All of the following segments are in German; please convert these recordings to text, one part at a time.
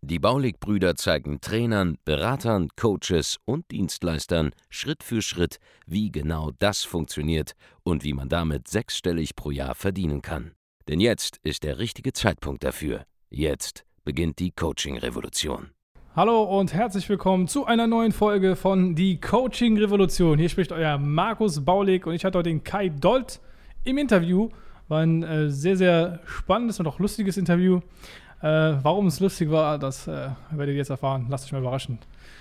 Die Baulig-Brüder zeigen Trainern, Beratern, Coaches und Dienstleistern Schritt für Schritt, wie genau das funktioniert und wie man damit sechsstellig pro Jahr verdienen kann. Denn jetzt ist der richtige Zeitpunkt dafür. Jetzt beginnt die Coaching-Revolution. Hallo und herzlich willkommen zu einer neuen Folge von Die Coaching Revolution. Hier spricht euer Markus Baulig und ich hatte heute den Kai Dolt im Interview. War ein äh, sehr, sehr spannendes und auch lustiges Interview. Äh, warum es lustig war, das äh, werdet ihr jetzt erfahren. Lasst euch mal überraschen.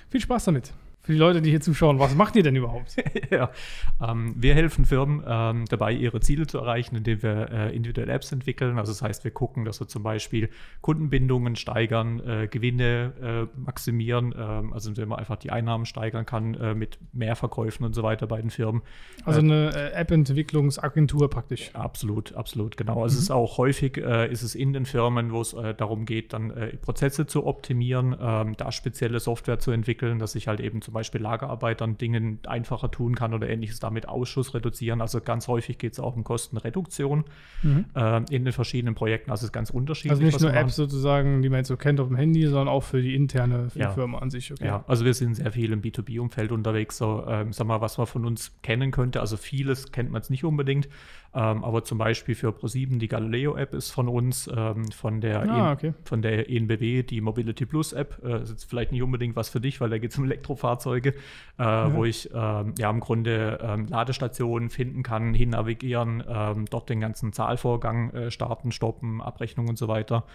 Viel Spaß damit für die Leute, die hier zuschauen, was macht ihr denn überhaupt? ja, ähm, wir helfen Firmen ähm, dabei, ihre Ziele zu erreichen, indem wir äh, individuelle Apps entwickeln. Also das heißt, wir gucken, dass wir zum Beispiel Kundenbindungen steigern, äh, Gewinne äh, maximieren, ähm, also indem man einfach die Einnahmen steigern kann äh, mit mehr Verkäufen und so weiter bei den Firmen. Also äh, eine äh, App-Entwicklungsagentur praktisch. Absolut, absolut, genau. Also mhm. es ist auch häufig, ist es in den Firmen, wo es darum geht, dann Prozesse zu optimieren, ähm, da spezielle Software zu entwickeln, dass ich halt eben zum zum Beispiel Lagerarbeitern Dinge einfacher tun kann oder ähnliches, damit Ausschuss reduzieren. Also ganz häufig geht es auch um Kostenreduktion mhm. äh, in den verschiedenen Projekten. Also es ist ganz unterschiedlich. Also nicht nur Apps sozusagen, die man jetzt so kennt auf dem Handy, sondern auch für die interne für ja. die Firma an sich. Okay. Ja, also wir sind sehr viel im B2B-Umfeld unterwegs. So, ähm, sag mal, was man von uns kennen könnte. Also vieles kennt man jetzt nicht unbedingt. Ähm, aber zum Beispiel für ProSieben die Galileo-App ist von uns, ähm, von, der ah, e okay. von der ENBW die Mobility Plus-App. Äh, ist jetzt vielleicht nicht unbedingt was für dich, weil da geht es um Elektrofahrzeuge, äh, ja. wo ich ähm, ja im Grunde ähm, Ladestationen finden kann, hin navigieren, ähm, dort den ganzen Zahlvorgang äh, starten, stoppen, Abrechnung und so weiter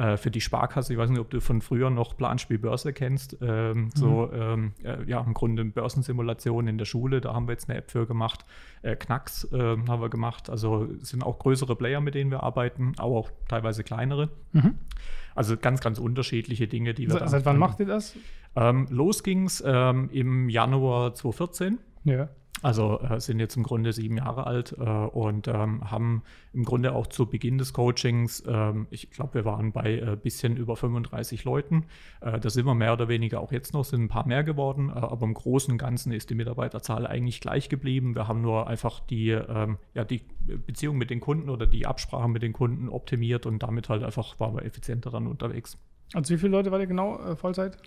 äh, für die Sparkasse. Ich weiß nicht, ob du von früher noch Planspiel Börse kennst. Ähm, mhm. So, ähm, äh, ja, im Grunde Börsensimulation in der Schule. Da haben wir jetzt eine App für gemacht. Äh, Knacks äh, haben wir gemacht. Also sind auch größere Player, mit denen wir arbeiten, aber auch teilweise kleinere. Mhm. Also ganz, ganz unterschiedliche Dinge, die wir Seit, seit wann macht ihr das? Ähm, los ging es ähm, im Januar 2014. Ja. Also äh, sind jetzt im Grunde sieben Jahre alt äh, und ähm, haben im Grunde auch zu Beginn des Coachings, ähm, ich glaube, wir waren bei äh, bisschen über 35 Leuten. Äh, da sind wir mehr oder weniger auch jetzt noch, sind ein paar mehr geworden, äh, aber im Großen und Ganzen ist die Mitarbeiterzahl eigentlich gleich geblieben. Wir haben nur einfach die, ähm, ja, die Beziehung mit den Kunden oder die Absprache mit den Kunden optimiert und damit halt einfach waren wir effizienter dann unterwegs. Also wie viele Leute war ihr genau äh, Vollzeit?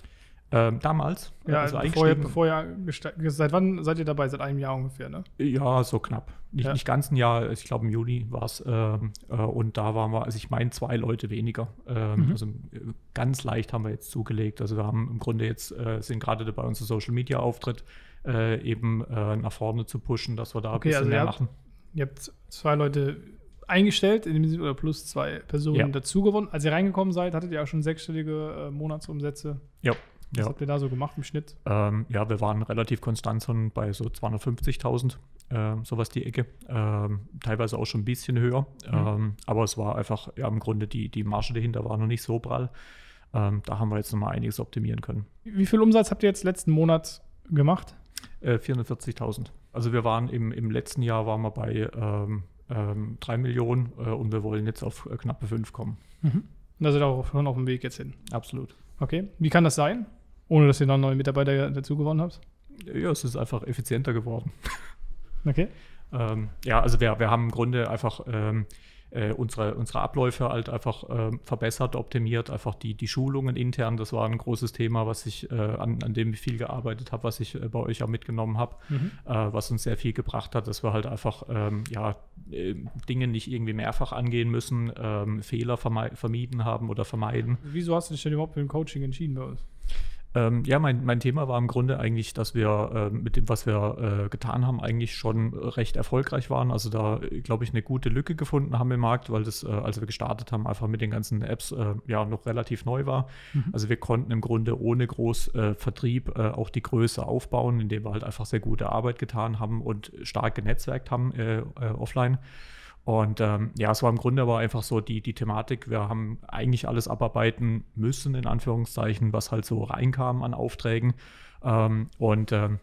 Ähm, damals. Ja, also bevor ihr, bevor ihr seit wann seid ihr dabei? Seit einem Jahr ungefähr, ne? Ja, so knapp. Nicht, ja. nicht ganz ein Jahr, ich glaube im Juli war es. Ähm, äh, und da waren wir, also ich meine, zwei Leute weniger. Ähm, mhm. Also äh, ganz leicht haben wir jetzt zugelegt. Also wir haben im Grunde jetzt, äh, sind gerade dabei, unser Social Media Auftritt äh, eben äh, nach vorne zu pushen, dass wir da okay, ein bisschen also mehr habt, machen. Ihr habt zwei Leute eingestellt, in dem Sinne, oder plus zwei Personen ja. dazu gewonnen. Als ihr reingekommen seid, hattet ihr auch schon sechsstellige äh, Monatsumsätze. Ja. Was ja. habt ihr da so gemacht im Schnitt? Ähm, ja, wir waren relativ konstant so bei so 250.000, äh, sowas die Ecke. Ähm, teilweise auch schon ein bisschen höher. Mhm. Ähm, aber es war einfach, ja, im Grunde die, die Marge dahinter war noch nicht so prall. Ähm, da haben wir jetzt nochmal einiges optimieren können. Wie viel Umsatz habt ihr jetzt letzten Monat gemacht? Äh, 440.000. Also wir waren im, im letzten Jahr waren wir bei ähm, ähm, 3 Millionen äh, und wir wollen jetzt auf äh, knappe 5 kommen. Mhm. Da sind wir auch schon auf dem Weg jetzt hin. Absolut. Okay. Wie kann das sein? Ohne dass ihr noch neue Mitarbeiter dazu gewonnen habt? Ja, es ist einfach effizienter geworden. Okay. ähm, ja, also wir, wir haben im Grunde einfach ähm, äh, unsere, unsere Abläufe halt einfach äh, verbessert, optimiert, einfach die, die Schulungen intern, das war ein großes Thema, was ich, äh, an, an dem ich viel gearbeitet habe, was ich äh, bei euch auch mitgenommen habe, mhm. Äh, was uns sehr viel gebracht hat, dass wir halt einfach ähm, ja, äh, Dinge nicht irgendwie mehrfach angehen müssen, ähm, Fehler vermieden haben oder vermeiden. Wieso hast du dich denn überhaupt für ein Coaching entschieden bei uns? Ähm, ja, mein, mein Thema war im Grunde eigentlich, dass wir äh, mit dem, was wir äh, getan haben, eigentlich schon recht erfolgreich waren. Also da, glaube ich, eine gute Lücke gefunden haben im Markt, weil das, äh, als wir gestartet haben, einfach mit den ganzen Apps äh, ja noch relativ neu war. Mhm. Also wir konnten im Grunde ohne groß äh, Vertrieb äh, auch die Größe aufbauen, indem wir halt einfach sehr gute Arbeit getan haben und stark genetzwerkt haben offline. Und ähm, ja, es war im Grunde aber einfach so die, die Thematik, wir haben eigentlich alles abarbeiten müssen, in Anführungszeichen, was halt so reinkam an Aufträgen. Ähm, und ähm,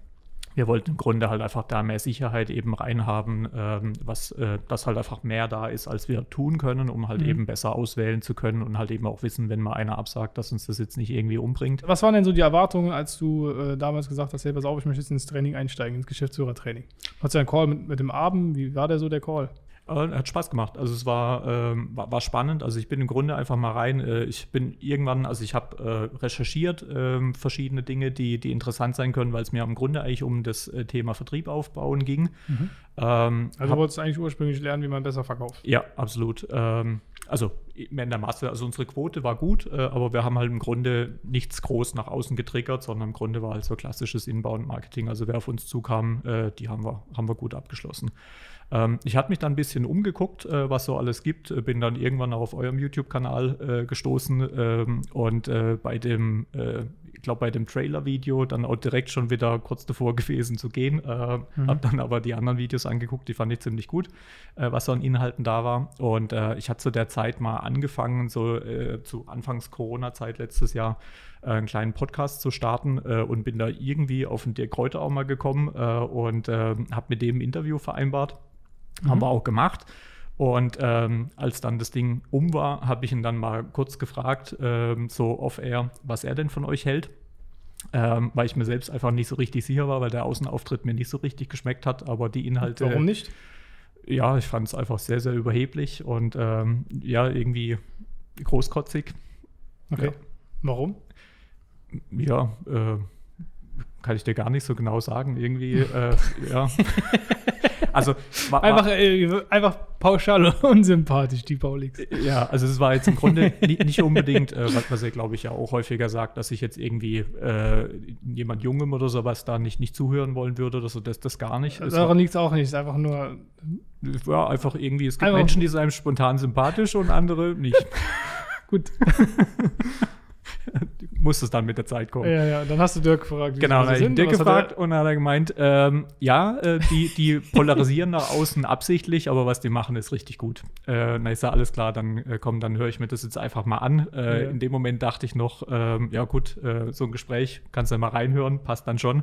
wir wollten im Grunde halt einfach da mehr Sicherheit eben reinhaben, ähm, was äh, das halt einfach mehr da ist, als wir tun können, um halt mhm. eben besser auswählen zu können und halt eben auch wissen, wenn mal einer absagt, dass uns das jetzt nicht irgendwie umbringt. Was waren denn so die Erwartungen, als du äh, damals gesagt hast, hey, pass auf, ich möchte jetzt ins Training einsteigen, ins Geschäftsführertraining? Hast du einen Call mit, mit dem Abend? Wie war der so, der Call? Äh, hat Spaß gemacht. Also es war, ähm, war, war, spannend. Also ich bin im Grunde einfach mal rein. Äh, ich bin irgendwann, also ich habe äh, recherchiert äh, verschiedene Dinge, die, die interessant sein können, weil es mir im Grunde eigentlich um das äh, Thema Vertrieb aufbauen ging. Mhm. Ähm, also hab, wolltest du eigentlich ursprünglich lernen, wie man besser verkauft? Ja, absolut. Ähm, also in der Masse, also unsere Quote war gut, äh, aber wir haben halt im Grunde nichts groß nach außen getriggert, sondern im Grunde war halt so klassisches Inbound-Marketing. Also wer auf uns zukam, die haben wir, haben wir gut abgeschlossen. Ähm, ich hatte mich dann ein bisschen umgeguckt, äh, was so alles gibt, äh, bin dann irgendwann auch auf eurem YouTube-Kanal äh, gestoßen ähm, und äh, bei dem, äh, ich glaube, bei dem Trailer-Video dann auch direkt schon wieder kurz davor gewesen zu gehen. Äh, mhm. Habe dann aber die anderen Videos angeguckt, die fand ich ziemlich gut, was so an Inhalten da war. Und ich hatte zu der Zeit mal angefangen, so zu Anfangs Corona-Zeit letztes Jahr, einen kleinen Podcast zu starten äh, und bin da irgendwie auf den Dirk Kräuter auch mal gekommen äh, und äh, habe mit dem ein Interview vereinbart. Mhm. Haben wir auch gemacht. Und ähm, als dann das Ding um war, habe ich ihn dann mal kurz gefragt, ähm, so off-air, was er denn von euch hält. Ähm, weil ich mir selbst einfach nicht so richtig sicher war, weil der Außenauftritt mir nicht so richtig geschmeckt hat, aber die Inhalte. Warum nicht? Ja, ich fand es einfach sehr, sehr überheblich und ähm, ja, irgendwie großkotzig. Okay. Ja. Warum? Ja, äh, kann ich dir gar nicht so genau sagen. Irgendwie, äh, ja. Also war, einfach, äh, einfach pauschal unsympathisch, die Paulix. Ja, also es war jetzt im Grunde nicht unbedingt, äh, was, er, glaube ich, ja auch häufiger sagt, dass ich jetzt irgendwie äh, jemand Jungem oder sowas da nicht, nicht zuhören wollen würde oder so, das, das gar nicht. Daran liegt es auch nicht, es ist einfach nur. Ja, einfach irgendwie, es gibt einfach Menschen, die sind einem spontan sympathisch und andere nicht. Gut. muss es dann mit der Zeit kommen. Ja, ja, dann hast du Dirk gefragt. Wie genau, dann habe ich Dirk gefragt und dann hat er gemeint, ähm, ja, äh, die, die polarisieren nach außen absichtlich, aber was die machen, ist richtig gut. Äh, na, ist ja alles klar, dann äh, komm, dann höre ich mir das jetzt einfach mal an. Äh, ja. In dem Moment dachte ich noch, ähm, ja gut, äh, so ein Gespräch, kannst du ja mal reinhören, passt dann schon.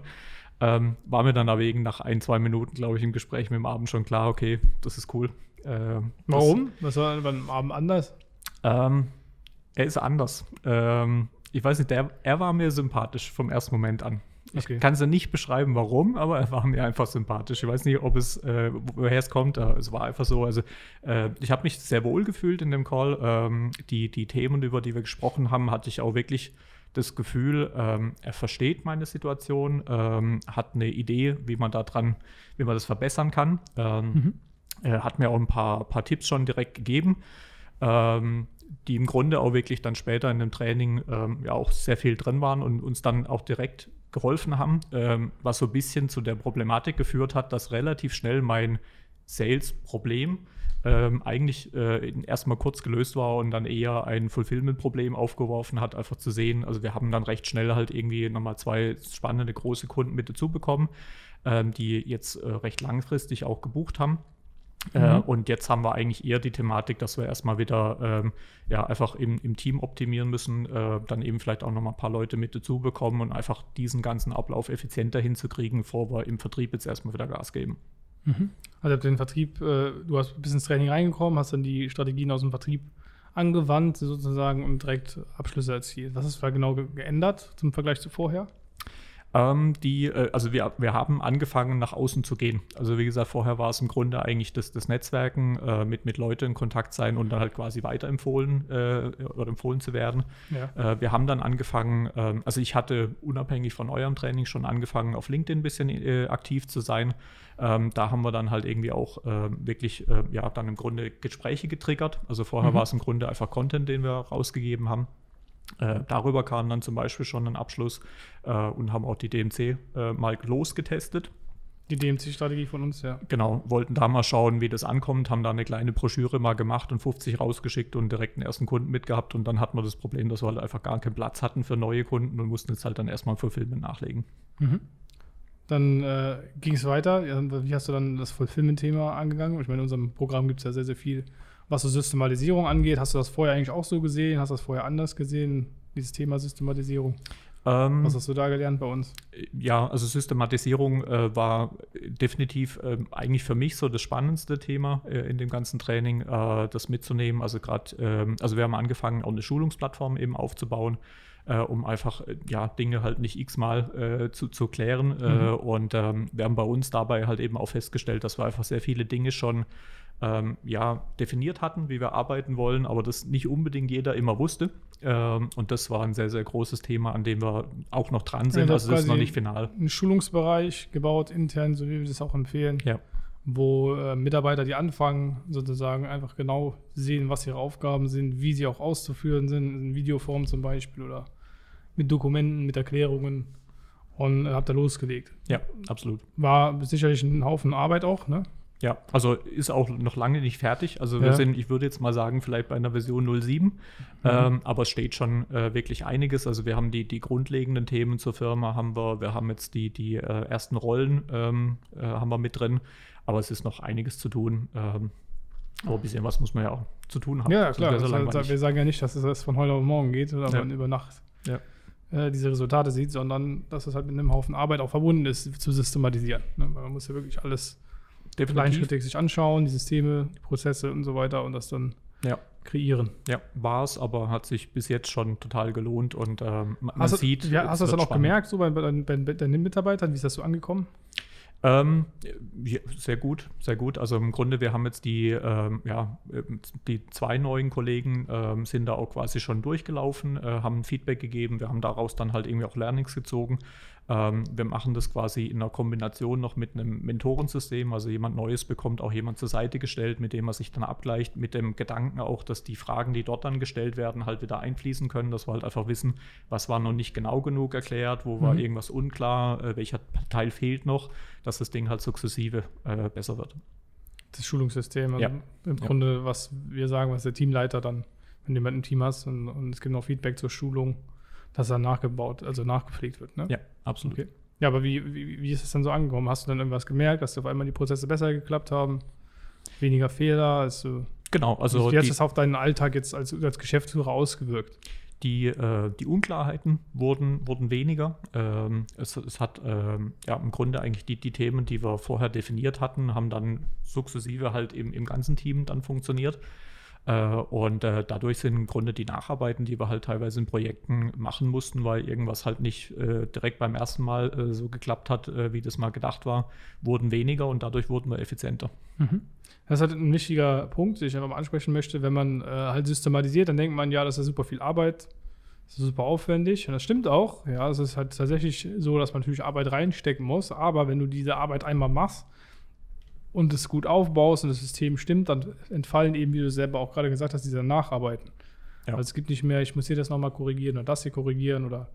Ähm, war mir dann aber wegen nach ein, zwei Minuten, glaube ich, im Gespräch mit dem Abend schon klar, okay, das ist cool. Äh, Warum? Das, was war beim Abend anders? Ähm, er ist anders. Ähm, ich weiß nicht, der, er war mir sympathisch vom ersten Moment an. Ich okay. kann es ja nicht beschreiben, warum, aber er war mir einfach sympathisch. Ich weiß nicht, ob es, äh, woher es kommt, aber es war einfach so. Also, äh, ich habe mich sehr wohl gefühlt in dem Call. Ähm, die, die Themen, über die wir gesprochen haben, hatte ich auch wirklich das Gefühl, ähm, er versteht meine Situation, ähm, hat eine Idee, wie man da dran, wie man das verbessern kann. Ähm, mhm. Er hat mir auch ein paar, paar Tipps schon direkt gegeben. Ähm, die im Grunde auch wirklich dann später in dem Training ähm, ja auch sehr viel drin waren und uns dann auch direkt geholfen haben, ähm, was so ein bisschen zu der Problematik geführt hat, dass relativ schnell mein Sales-Problem ähm, eigentlich äh, erstmal kurz gelöst war und dann eher ein Fulfillment-Problem aufgeworfen hat, einfach zu sehen. Also wir haben dann recht schnell halt irgendwie nochmal zwei spannende große Kunden mit dazu bekommen, ähm, die jetzt äh, recht langfristig auch gebucht haben. Äh, mhm. Äh, und jetzt haben wir eigentlich eher die Thematik, dass wir erstmal wieder ähm, ja, einfach im, im Team optimieren müssen, äh, dann eben vielleicht auch nochmal ein paar Leute mit dazu bekommen und einfach diesen ganzen Ablauf effizienter hinzukriegen, bevor wir im Vertrieb jetzt erstmal wieder Gas geben. Mhm. Also den Vertrieb, äh, du hast bis ins Training reingekommen, hast dann die Strategien aus dem Vertrieb angewandt sozusagen und direkt Abschlüsse erzielt. Was ist da genau geändert zum Vergleich zu vorher? Ähm, die, äh, also wir, wir haben angefangen, nach außen zu gehen. Also wie gesagt, vorher war es im Grunde eigentlich das, das Netzwerken, äh, mit, mit Leuten in Kontakt sein und dann halt quasi weiterempfohlen äh, oder empfohlen zu werden. Ja. Äh, wir haben dann angefangen, ähm, also ich hatte unabhängig von eurem Training schon angefangen, auf LinkedIn ein bisschen äh, aktiv zu sein. Ähm, da haben wir dann halt irgendwie auch äh, wirklich, ja, dann im Grunde Gespräche getriggert. Also vorher mhm. war es im Grunde einfach Content, den wir rausgegeben haben. Äh, darüber kam dann zum Beispiel schon ein Abschluss äh, und haben auch die DMC äh, mal losgetestet. Die DMC-Strategie von uns, ja. Genau, wollten da mal schauen, wie das ankommt, haben da eine kleine Broschüre mal gemacht und 50 rausgeschickt und direkt einen ersten Kunden mitgehabt. Und dann hatten wir das Problem, dass wir halt einfach gar keinen Platz hatten für neue Kunden und mussten jetzt halt dann erstmal Fulfillment nachlegen. Mhm. Dann äh, ging es weiter. Wie hast du dann das Fulfillment-Thema angegangen? Ich meine, in unserem Programm gibt es ja sehr, sehr viel was so Systematisierung angeht, hast du das vorher eigentlich auch so gesehen? Hast du das vorher anders gesehen, dieses Thema Systematisierung? Ähm, Was hast du da gelernt bei uns? Ja, also Systematisierung äh, war definitiv äh, eigentlich für mich so das spannendste Thema äh, in dem ganzen Training, äh, das mitzunehmen. Also gerade, ähm, also wir haben angefangen, auch eine Schulungsplattform eben aufzubauen. Äh, um einfach äh, ja, Dinge halt nicht x-mal zu, zu klären. Mhm. und ähm, wir haben bei uns dabei halt eben auch festgestellt, dass wir einfach sehr viele Dinge schon ähm, ja, definiert hatten, wie wir arbeiten wollen, aber das nicht unbedingt jeder immer wusste. Ähm, und das war ein sehr, sehr großes Thema, an dem wir auch noch dran sind. Ja, also das ist noch nicht final. Ein Schulungsbereich gebaut intern, so wie wir das auch empfehlen. Ja. Wo äh, Mitarbeiter, die anfangen, sozusagen einfach genau sehen, was ihre Aufgaben sind, wie sie auch auszuführen sind, in Videoform zum Beispiel oder mit Dokumenten, mit Erklärungen und äh, habt da losgelegt. Ja, absolut. War sicherlich ein Haufen Arbeit auch, ne? Ja, also ist auch noch lange nicht fertig. Also wir ja. sind, ich würde jetzt mal sagen, vielleicht bei einer Version 07, mhm. ähm, aber es steht schon äh, wirklich einiges. Also wir haben die, die grundlegenden Themen zur Firma, haben wir, wir haben jetzt die, die äh, ersten Rollen ähm, äh, haben wir mit drin, aber es ist noch einiges zu tun. Ähm, aber ein bisschen was muss man ja auch zu tun haben. Ja, klar. Das heißt, wir sagen ja nicht, dass es das von heute auf morgen geht oder ja. man über Nacht ja. Äh, diese Resultate sieht, sondern dass es halt mit einem Haufen Arbeit auch verbunden ist, zu systematisieren. Ne? Man muss ja wirklich alles kleinschrittig sich anschauen, die Systeme, die Prozesse und so weiter und das dann ja. kreieren. Ja, war es, aber hat sich bis jetzt schon total gelohnt und ähm, man hast sieht. Du, ja, hast du das dann auch spannend. gemerkt, so bei, bei, bei, bei deinen Mitarbeitern? Wie ist das so angekommen? Ähm, ja, sehr gut, sehr gut. Also im Grunde, wir haben jetzt die, ähm, ja, die zwei neuen Kollegen ähm, sind da auch quasi schon durchgelaufen, äh, haben Feedback gegeben. Wir haben daraus dann halt irgendwie auch Learnings gezogen. Ähm, wir machen das quasi in einer Kombination noch mit einem Mentorensystem. Also jemand Neues bekommt auch jemand zur Seite gestellt, mit dem er sich dann abgleicht, mit dem Gedanken auch, dass die Fragen, die dort dann gestellt werden, halt wieder einfließen können, dass wir halt einfach wissen, was war noch nicht genau genug erklärt, wo war mhm. irgendwas unklar, äh, welcher Teil fehlt noch, dass das Ding halt sukzessive äh, besser wird. Das Schulungssystem, also ja. im Grunde, was wir sagen, was der Teamleiter dann, wenn du jemanden im Team hast und, und es gibt noch Feedback zur Schulung, dass er nachgebaut, also nachgepflegt wird. Ne? Ja, absolut. Okay. Ja, aber wie, wie, wie ist es dann so angekommen? Hast du dann irgendwas gemerkt, dass auf einmal die Prozesse besser geklappt haben? Weniger Fehler? Also, genau, also. Wie hat es auf deinen Alltag jetzt als, als Geschäftsführer ausgewirkt? Die, äh, die Unklarheiten wurden, wurden weniger. Ähm, es, es, hat ähm, ja, im Grunde eigentlich die, die Themen, die wir vorher definiert hatten, haben dann sukzessive halt im, im ganzen Team dann funktioniert. Äh, und äh, dadurch sind im Grunde die Nacharbeiten, die wir halt teilweise in Projekten machen mussten, weil irgendwas halt nicht äh, direkt beim ersten Mal so geklappt hat, wie das mal gedacht war, wurden weniger und dadurch wurden wir effizienter. Mhm. Das ist halt ein wichtiger Punkt, den ich einfach mal ansprechen möchte. Wenn man halt systematisiert, dann denkt man, ja, das ist super viel Arbeit, das ist super aufwendig. Und das stimmt auch. Ja, es ist halt tatsächlich so, dass man natürlich Arbeit reinstecken muss. Aber wenn du diese Arbeit einmal machst, und es gut aufbaust und das System stimmt, dann entfallen eben, wie du selber auch gerade gesagt hast, diese Nacharbeiten. Ja. Also es gibt nicht mehr, ich muss hier das nochmal korrigieren oder das hier korrigieren oder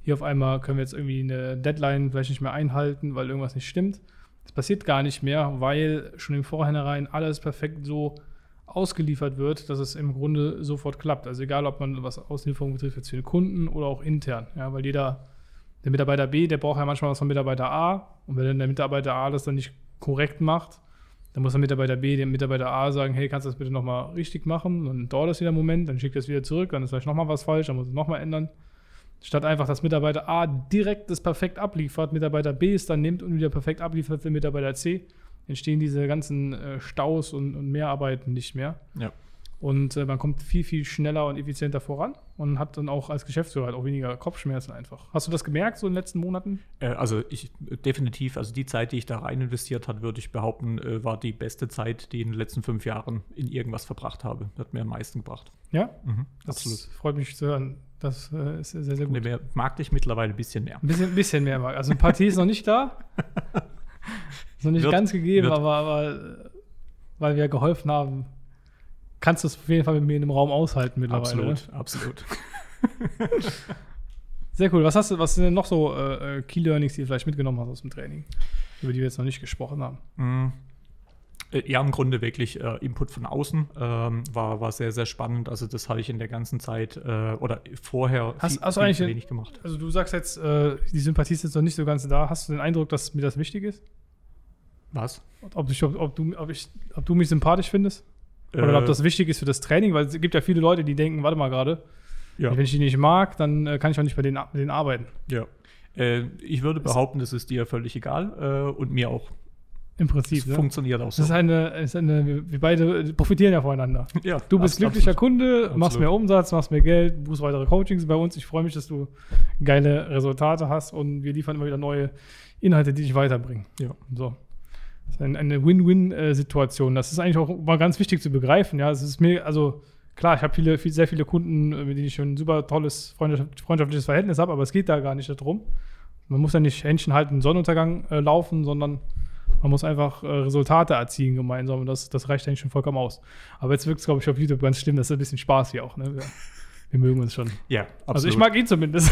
hier auf einmal können wir jetzt irgendwie eine Deadline vielleicht nicht mehr einhalten, weil irgendwas nicht stimmt. Das passiert gar nicht mehr, weil schon im Vorhinein alles perfekt so ausgeliefert wird, dass es im Grunde sofort klappt. Also egal, ob man was Auslieferung betrifft, jetzt für den Kunden oder auch intern. Ja, weil jeder, der Mitarbeiter B, der braucht ja manchmal was von Mitarbeiter A. Und wenn dann der Mitarbeiter A das dann nicht korrekt macht, dann muss der Mitarbeiter B dem Mitarbeiter A sagen, hey, kannst du das bitte nochmal richtig machen? Dann dauert das wieder einen Moment, dann schickt er es wieder zurück, dann ist vielleicht nochmal was falsch, dann muss es nochmal ändern. Statt einfach, dass Mitarbeiter A direkt das perfekt abliefert, Mitarbeiter B es dann nimmt und wieder perfekt abliefert für Mitarbeiter C, entstehen diese ganzen äh, Staus und, und Mehrarbeiten nicht mehr. Ja. Und äh, man kommt viel, viel schneller und effizienter voran und hat dann auch als Geschäftsführer halt auch weniger Kopfschmerzen einfach. Hast du das gemerkt so in den letzten Monaten? Äh, also ich definitiv, also die Zeit, die ich da rein investiert habe, würde ich behaupten, äh, war die beste Zeit, die ich in den letzten fünf Jahren in irgendwas verbracht habe. Das hat mir am meisten gebracht. Ja? Mhm, das absolut. freut mich zu hören. Das äh, ist sehr, sehr gut. Nee, mag dich mittlerweile ein bisschen mehr. Ein bisschen, bisschen mehr mag. Also Partie ist noch nicht da. ist noch nicht wird, ganz gegeben, aber, aber äh, weil wir geholfen haben, kannst du es auf jeden Fall mit mir in einem Raum aushalten mittlerweile. Absolut, absolut. Sehr cool. Was hast du, was sind denn noch so äh, äh, Key Learnings, die du vielleicht mitgenommen hast aus dem Training, über die wir jetzt noch nicht gesprochen haben? Mm. Äh, ja, im Grunde wirklich äh, Input von außen ähm, war, war sehr, sehr spannend. Also das habe ich in der ganzen Zeit äh, oder vorher hast, viel, hast du eigentlich wenig gemacht. Also du sagst jetzt, äh, die Sympathie ist jetzt noch nicht so ganz da. Hast du den Eindruck, dass mir das wichtig ist? Was? Ob, ich, ob, ob, du, ob, ich, ob du mich sympathisch findest? Oder äh, ob das wichtig ist für das Training, weil es gibt ja viele Leute, die denken, warte mal gerade, Ja. Wenn ich die nicht mag, dann äh, kann ich auch nicht bei denen, mit denen arbeiten. Ja. Äh, ich würde behaupten, das ist dir völlig egal äh, und mir auch. Im Prinzip. Das Ne? funktioniert auch Das so. ist eine, ist eine, wir beide profitieren ja voneinander. ja, Du bist glücklicher absolut. Kunde, machst Absolut. mehr Umsatz, machst mehr Geld, buchst weitere Coachings bei uns. Ich freue mich, dass du geile Resultate hast und wir liefern immer wieder neue Inhalte, die dich weiterbringen. Ja. So. Das ist ein, eine Win-Win-Situation. Das ist eigentlich auch mal ganz wichtig zu begreifen. Ja, es ist mir, also klar, ich habe viele, viel, sehr viele Kunden, mit denen ich schon ein super tolles freundschaft- freundschaftliches Verhältnis habe, aber es geht da gar nicht darum. Man muss ja nicht Händchen halten, Sonnenuntergang äh, laufen, sondern man muss einfach äh, Resultate erzielen gemeinsam und das, das reicht eigentlich schon vollkommen aus. Aber jetzt wirkt es, glaube ich, auf YouTube ganz schlimm. Das ist ein bisschen Spaß hier auch. Ne? Wir, wir mögen uns schon. Ja, absolut. Also ich mag ihn zumindest.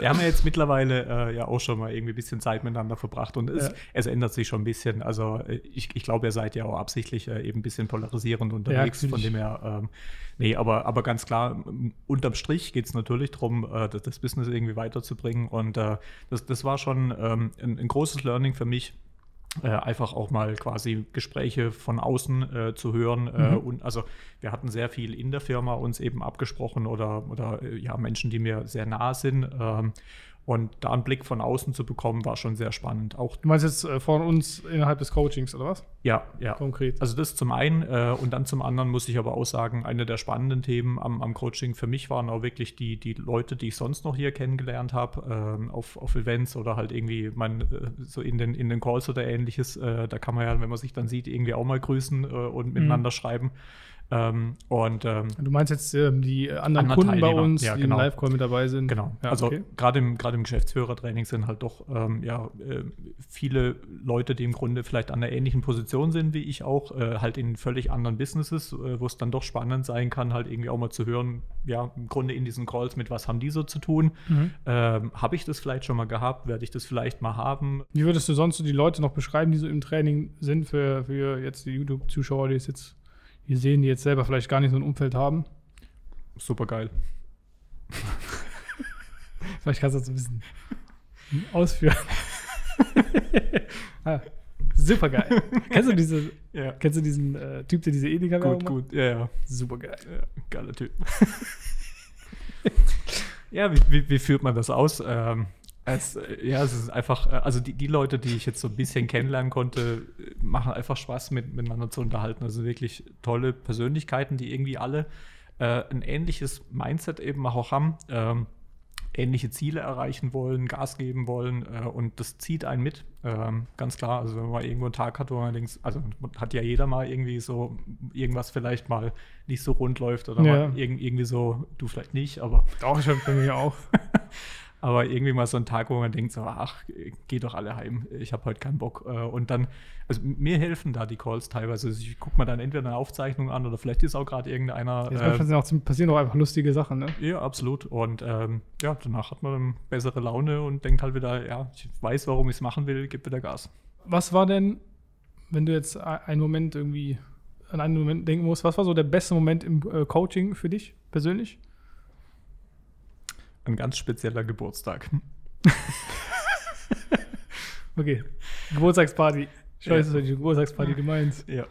Wir haben ja jetzt mittlerweile äh, ja auch schon mal irgendwie ein bisschen Zeit miteinander verbracht und es, Ja. es ändert sich schon ein bisschen. Also äh, ich, ich glaube, ihr seid ja auch absichtlich äh, eben ein bisschen polarisierend unterwegs, von natürlich. dem her, ähm, nee, aber, aber ganz klar, unterm Strich geht es natürlich darum, äh, das, das Business irgendwie weiterzubringen und äh, das, das war schon ähm, ein, ein großes Learning für mich. Äh, einfach auch mal quasi Gespräche von außen äh, zu hören. Äh, Mhm. und also wir hatten sehr viel in der Firma uns eben abgesprochen oder, oder äh, ja, Menschen, die mir sehr nah sind. Ähm, und da einen Blick von außen zu bekommen, war schon sehr spannend. Auch Du meinst jetzt äh, von uns innerhalb des Coachings, oder was? ja, ja. Konkret. Also das zum einen äh, und dann zum anderen muss ich aber auch sagen, eine der spannenden Themen am, am Coaching für mich waren auch wirklich die, die Leute, die ich sonst noch hier kennengelernt habe, ähm, auf, auf Events oder halt irgendwie man, äh, so in den, in den Calls oder ähnliches. Äh, da kann man ja, wenn man sich dann sieht, irgendwie auch mal grüßen äh, und miteinander schreiben. Ähm, und ähm, Du meinst jetzt ähm, die äh, anderen Andere Kunden bei Teilnehmer. uns, Ja, die genau. im Live-Call mit dabei sind? Genau. Ja, also okay. gerade im, gerade im Geschäftsführertraining sind halt doch ähm, ja, äh, viele Leute, die im Grunde vielleicht an einer ähnlichen Position sind wie ich auch, äh, halt in völlig anderen Businesses, äh, wo es dann doch spannend sein kann, halt irgendwie auch mal zu hören, ja, im Grunde in diesen Calls, mit was haben die so zu tun? Mhm. Ähm, Habe ich das vielleicht schon mal gehabt? Werde ich das vielleicht mal haben? Wie würdest du sonst so die Leute noch beschreiben, die so im Training sind, für, für jetzt die YouTube-Zuschauer, die es jetzt hier sehen, die jetzt selber vielleicht gar nicht so ein Umfeld haben? Super geil. Vielleicht kannst du das ein bisschen ausführen. ah, super geil. kennst du diese, Ja. kennst du diesen äh, Typ, der diese Edeka-Werbung Gut, gut, ja, ja. Super geil. Ja, geiler Typ. ja, wie, wie, wie führt man das aus? Ähm, es, äh, ja, es ist einfach, äh, also die, die Leute, die ich jetzt so ein bisschen kennenlernen konnte, äh, machen einfach Spaß, mit, miteinander zu unterhalten. Also wirklich tolle Persönlichkeiten, die irgendwie alle äh, ein ähnliches Mindset eben auch haben. Ähm, ähnliche Ziele erreichen wollen, Gas geben wollen äh, und das zieht einen mit, ähm, ganz klar. Also wenn man irgendwo einen Tag hat, wo man denkt, also hat ja jeder mal irgendwie so irgendwas vielleicht mal nicht so rund läuft oder Ja. mal irg irgendwie so, du vielleicht nicht, aber, Auch ich hab bei mir auch. aber irgendwie mal so ein Tag, wo man denkt so, ach, geht doch alle heim, ich habe heute keinen Bock. Äh, und dann, also mir helfen da die Calls teilweise. Also ich gucke mir dann entweder eine Aufzeichnung an oder vielleicht ist auch gerade irgendeiner. Jetzt äh, auch, passieren auch einfach lustige Sachen, ne? ja, absolut. Und ähm, ja, danach hat man dann bessere Laune und denkt halt wieder, ja, ich weiß, warum ich es machen will, gib wieder Gas. Was war denn, wenn du jetzt einen Moment irgendwie an einen Moment denken musst, was war so der beste Moment im äh, Coaching für dich persönlich? Ein ganz spezieller Geburtstag. Okay, Geburtstagsparty. Ich weiß, Ja. welche Geburtstagsparty du meinst. Ja.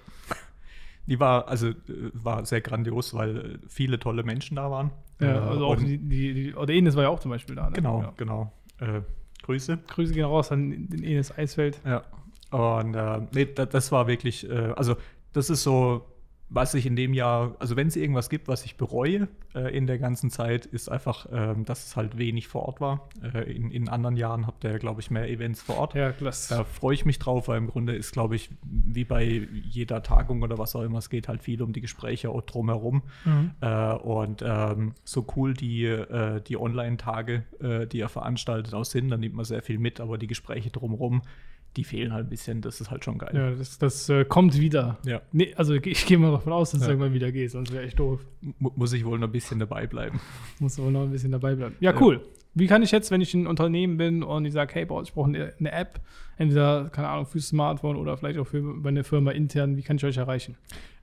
Die war, also äh, war sehr grandios, weil äh, viele tolle Menschen da waren. Ja, Äh, also auch und- die, die, die, oder Enes war ja auch zum Beispiel da, ne? Genau, Ja. genau. Äh, Grüße. Grüße gehen raus an den Enes Eisfeld. Ja. Und äh, nee, da, das war wirklich, äh, also das ist so, was ich in dem Jahr, also wenn es irgendwas gibt, was ich bereue äh, in der ganzen Zeit, ist einfach, ähm, dass es halt wenig vor Ort war. Äh, in, in anderen Jahren habt ihr, glaube ich, mehr Events vor Ort. Ja, klasse. Da freue ich mich drauf, weil im Grunde ist, glaube ich, wie bei jeder Tagung oder was auch immer, es geht halt viel um die Gespräche drumherum. Mhm. Äh, und ähm, so cool die, äh, die Online-Tage, äh, die er veranstaltet, auch sind, da nimmt man sehr viel mit, aber die Gespräche drumherum, die fehlen halt ein bisschen. Das ist halt schon geil. Ja, das, das äh, kommt wieder. Ja. Nee, also ich, ich gehe mal davon aus, dass es Ja. irgendwann wieder geht, sonst wäre echt doof. Mu- muss ich wohl noch ein bisschen dabei bleiben. Muss aber noch ein bisschen dabei bleiben. Ja, Ja. cool. Wie kann ich jetzt, wenn ich ein Unternehmen bin und ich sage, hey, boah, ich brauche eine, eine App, entweder, keine Ahnung, fürs Smartphone oder vielleicht auch für meine Firma intern, wie kann ich euch erreichen?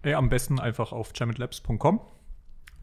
Ja, am besten einfach auf jametlabs.com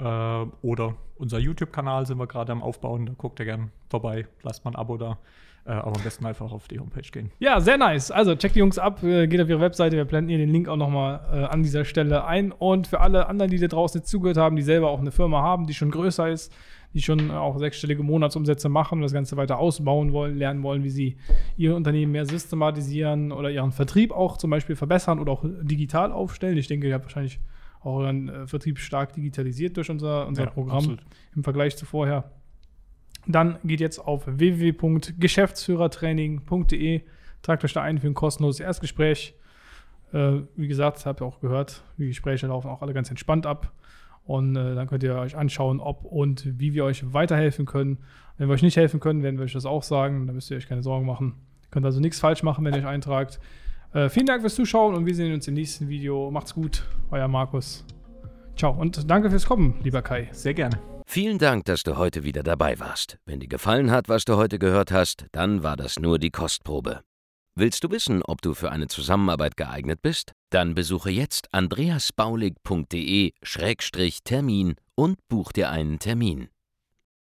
äh, oder unser YouTube-Kanal sind wir gerade am Aufbauen. Da guckt ihr gern vorbei, lasst mal ein Abo da. Äh, aber am besten einfach auf die Homepage gehen. Ja, sehr nice. Also checkt die Jungs ab, äh, geht auf ihre Webseite, wir blenden hier den Link auch nochmal äh, an dieser Stelle ein. Und für alle anderen, die da draußen jetzt zugehört haben, die selber auch eine Firma haben, die schon größer ist, die schon auch sechsstellige Monatsumsätze machen und das Ganze weiter ausbauen wollen, lernen wollen, wie sie ihr Unternehmen mehr systematisieren oder ihren Vertrieb auch zum Beispiel verbessern oder auch digital aufstellen. Ich denke, ihr habt wahrscheinlich auch euren äh, Vertrieb stark digitalisiert durch unser, unser Ja, Programm absolut. im Vergleich zu vorher. Dann geht jetzt auf www.geschäftsführertraining.de, tragt euch da ein für ein kostenloses Erstgespräch. Äh, wie gesagt, habt ihr auch gehört, die Gespräche laufen auch alle ganz entspannt ab. Und äh, dann könnt ihr euch anschauen, ob und wie wir euch weiterhelfen können. Wenn wir euch nicht helfen können, werden wir euch das auch sagen. Da müsst ihr euch keine Sorgen machen. Ihr könnt also nichts falsch machen, wenn ihr euch eintragt. Äh, vielen Dank fürs Zuschauen und wir sehen uns im nächsten Video. Macht's gut, euer Markus. Ciao und danke fürs Kommen, lieber Kai. Sehr gerne. Vielen Dank, dass du heute wieder dabei warst. Wenn dir gefallen hat, was du heute gehört hast, dann war das nur die Kostprobe. Willst du wissen, ob du für eine Zusammenarbeit geeignet bist? Dann besuche jetzt andreasbaulig.de-termin und buch dir einen Termin.